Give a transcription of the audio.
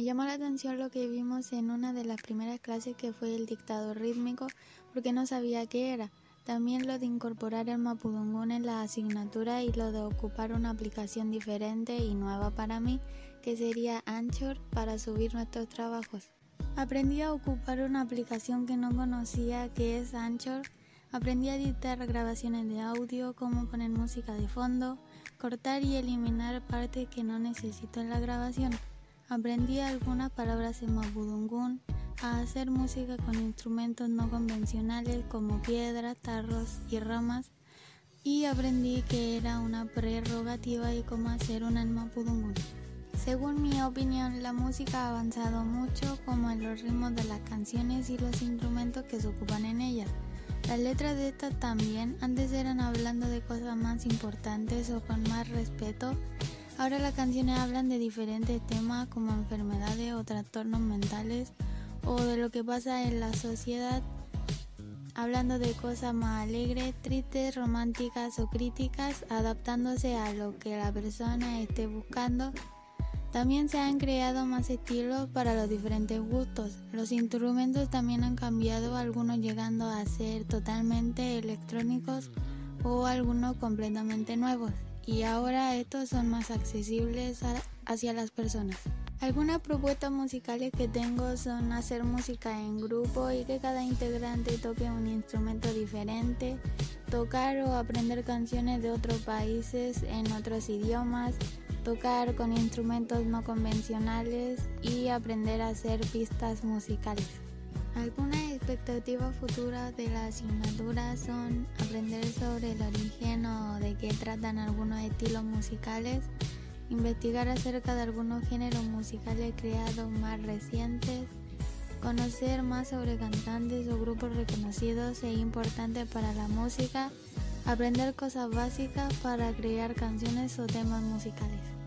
Me llamó la atención lo que vimos en una de las primeras clases que fue el dictado rítmico porque no sabía qué era. También lo de incorporar el mapudungún en la asignatura y lo de ocupar una aplicación diferente y nueva para mí que sería Anchor para subir nuestros trabajos. Aprendí a ocupar una aplicación que no conocía que es Anchor. Aprendí a editar grabaciones de audio, cómo poner música de fondo, cortar y eliminar partes que no necesito en la grabación. Aprendí algunas palabras en Mapudungun, a hacer música con instrumentos no convencionales como piedras, tarros y ramas y aprendí que era una prerrogativa y cómo hacer un Mapudungun. Según mi opinión, la música ha avanzado mucho como en los ritmos de las canciones y los instrumentos que se ocupan en ellas. Las letras de estas también antes eran hablando de cosas más importantes o con más respeto Ahora las canciones hablan de diferentes temas como enfermedades o trastornos mentales o de lo que pasa en la sociedad, hablando de cosas más alegres, tristes, románticas o críticas, adaptándose a lo que la persona esté buscando. También se han creado más estilos para los diferentes gustos. Los instrumentos también han cambiado, algunos llegando a ser totalmente electrónicos o algunos completamente nuevos y ahora estos son más accesibles hacia las personas. Algunas propuestas musicales que tengo son hacer música en grupo y que cada integrante toque un instrumento diferente, tocar o aprender canciones de otros países en otros idiomas, tocar con instrumentos no convencionales y aprender a hacer pistas musicales. Expectativas futuras de la asignatura son aprender sobre el origen o de qué tratan algunos estilos musicales, investigar acerca de algunos géneros musicales creados más recientes, conocer más sobre cantantes o grupos reconocidos e importantes para la música, aprender cosas básicas para crear canciones o temas musicales.